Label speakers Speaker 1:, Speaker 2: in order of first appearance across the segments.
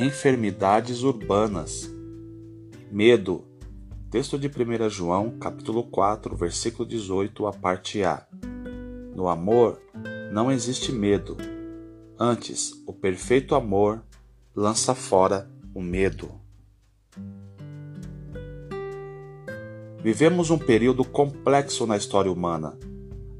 Speaker 1: enfermidades urbanas. Medo. Texto de 1 João, capítulo 4, versículo 18, a parte A. No amor não existe medo. Antes, o perfeito amor lança fora o medo. Vivemos um período complexo na história humana.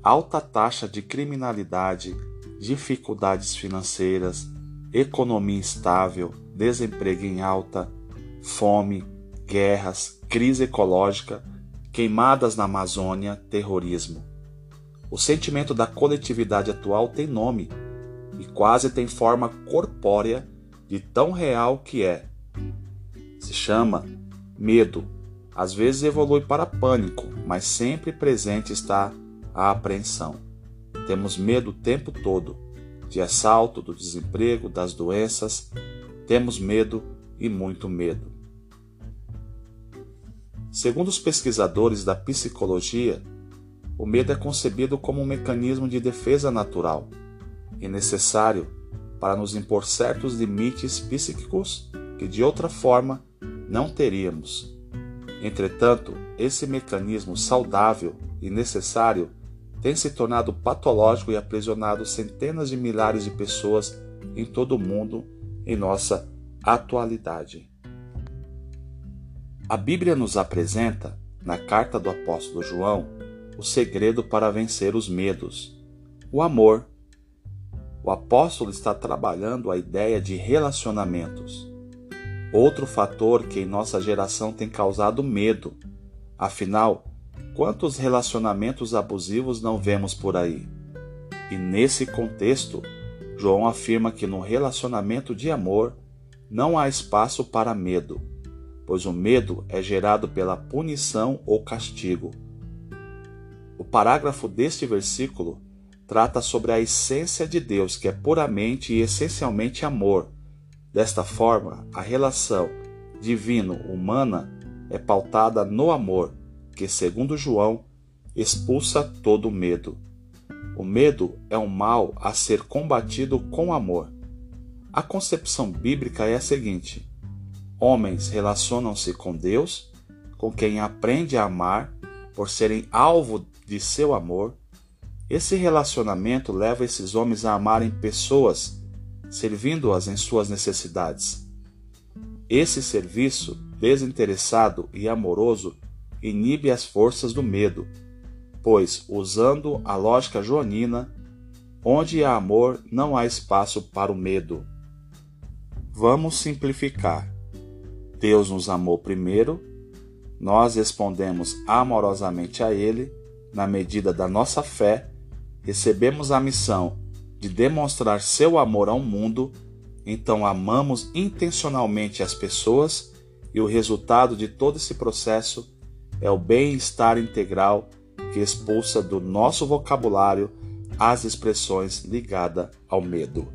Speaker 1: Alta taxa de criminalidade, dificuldades financeiras, economia instável, desemprego em alta, fome, guerras, crise ecológica, queimadas na Amazônia, terrorismo. O sentimento da coletividade atual tem nome e quase tem forma corpórea de tão real que é. Se chama medo. Às vezes evolui para pânico, mas sempre presente está a apreensão. Temos medo o tempo todo de assalto, do desemprego, das doenças. Temos medo e muito medo. Segundo os pesquisadores da psicologia, o medo é concebido como um mecanismo de defesa natural e necessário para nos impor certos limites psíquicos que de outra forma não teríamos. Entretanto, esse mecanismo saudável e necessário tem se tornado patológico e aprisionado centenas de milhares de pessoas em todo o mundo em nossa atualidade. A Bíblia nos apresenta, na carta do apóstolo João, o segredo para vencer os medos: o amor. O apóstolo está trabalhando a ideia de relacionamentos. Outro fator que em nossa geração tem causado medo. Afinal, Quantos relacionamentos abusivos não vemos por aí? E nesse contexto, João afirma que no relacionamento de amor não há espaço para medo, pois o medo é gerado pela punição ou castigo. O parágrafo deste versículo trata sobre a essência de Deus, que é puramente e essencialmente amor. Desta forma, a relação divino-humana é pautada no amor, que, segundo João, expulsa todo medo. O medo é um mal a ser combatido com amor. A concepção bíblica é a seguinte: homens relacionam-se com Deus, com quem aprende a amar, por serem alvo de seu amor. Esse relacionamento leva esses homens a amarem pessoas, servindo-as em suas necessidades. Esse serviço desinteressado e amoroso inibe as forças do medo, pois, usando a lógica joanina, onde há amor não há espaço para o medo. Vamos simplificar. Deus nos amou primeiro, nós respondemos amorosamente a Ele, na medida da nossa fé, recebemos a missão de demonstrar seu amor ao mundo, então amamos intencionalmente as pessoas e o resultado de todo esse processo é o bem-estar integral que expulsa do nosso vocabulário as expressões ligadas ao medo.